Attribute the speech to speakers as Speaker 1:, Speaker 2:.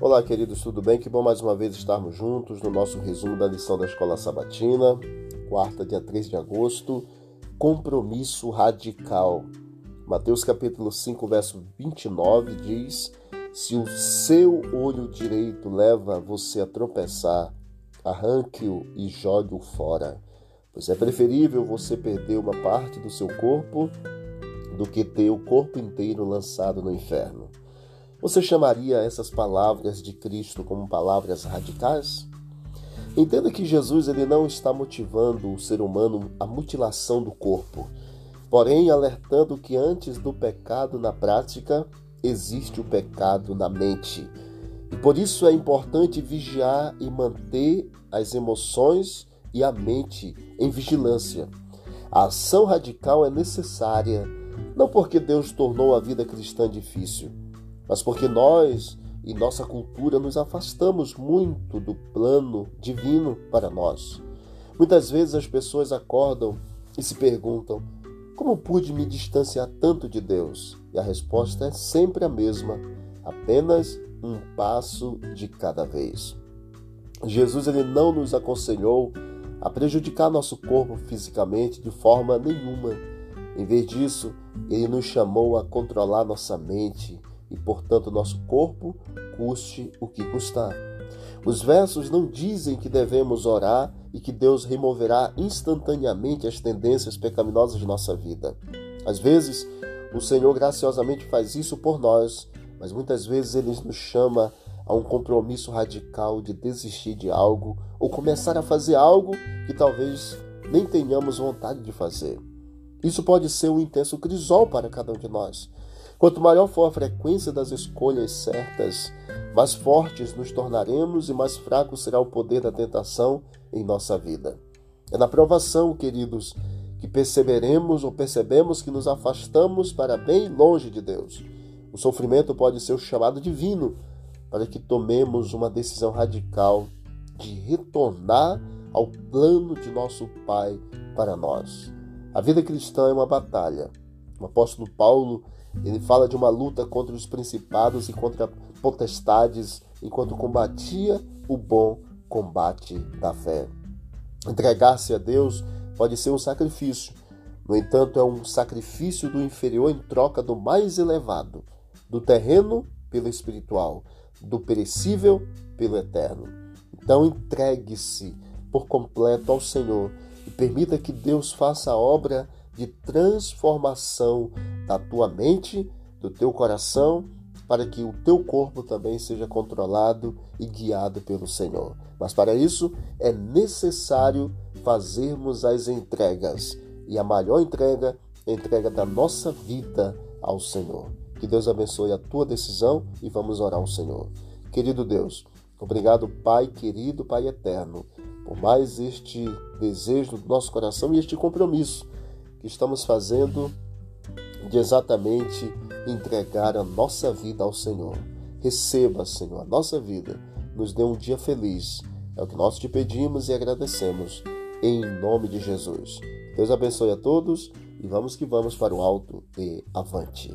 Speaker 1: Olá, queridos, tudo bem? Que bom mais uma vez estarmos juntos no nosso resumo da lição da Escola Sabatina, quarta, dia 3 de agosto. Compromisso radical. Mateus capítulo 5, verso 29 diz: Se o seu olho direito leva você a tropeçar, arranque-o e jogue-o fora. Pois é preferível você perder uma parte do seu corpo do que ter o corpo inteiro lançado no inferno. Você chamaria essas palavras de Cristo como palavras radicais? Entenda que Jesus ele não está motivando o ser humano à mutilação do corpo, porém alertando que antes do pecado na prática existe o pecado na mente. E por isso é importante vigiar e manter as emoções e a mente em vigilância. A ação radical é necessária não porque Deus tornou a vida cristã difícil, mas porque nós e nossa cultura nos afastamos muito do plano divino para nós. Muitas vezes as pessoas acordam e se perguntam: como pude me distanciar tanto de Deus? E a resposta é sempre a mesma: apenas um passo de cada vez. Jesus ele não nos aconselhou a prejudicar nosso corpo fisicamente de forma nenhuma em vez disso, ele nos chamou a controlar nossa mente e, portanto, nosso corpo, custe o que custar. Os versos não dizem que devemos orar e que Deus removerá instantaneamente as tendências pecaminosas de nossa vida. Às vezes, o Senhor graciosamente faz isso por nós, mas muitas vezes ele nos chama a um compromisso radical de desistir de algo ou começar a fazer algo que talvez nem tenhamos vontade de fazer. Isso pode ser um intenso crisol para cada um de nós. Quanto maior for a frequência das escolhas certas, mais fortes nos tornaremos e mais fraco será o poder da tentação em nossa vida. É na provação, queridos, que perceberemos ou percebemos que nos afastamos para bem longe de Deus. O sofrimento pode ser o chamado divino para que tomemos uma decisão radical de retornar ao plano de nosso Pai para nós. A vida cristã é uma batalha. O apóstolo Paulo ele fala de uma luta contra os principados e contra potestades, enquanto combatia o bom combate da fé. Entregar-se a Deus pode ser um sacrifício, no entanto, é um sacrifício do inferior em troca do mais elevado, do terreno pelo espiritual, do perecível pelo eterno. Então, entregue-se por completo ao Senhor e permita que Deus faça a obra de transformação da tua mente, do teu coração, para que o teu corpo também seja controlado e guiado pelo Senhor. Mas para isso é necessário fazermos as entregas. E a maior entrega é a entrega da nossa vida ao Senhor. Que Deus abençoe a tua decisão e vamos orar ao Senhor. Querido Deus, obrigado, Pai querido, Pai eterno por mais este desejo do nosso coração e este compromisso estamos fazendo de exatamente entregar a nossa vida ao Senhor. Receba, Senhor, a nossa vida, nos dê um dia feliz. É o que nós te pedimos e agradecemos, em nome de Jesus. Deus abençoe a todos e vamos que vamos para o alto e avante.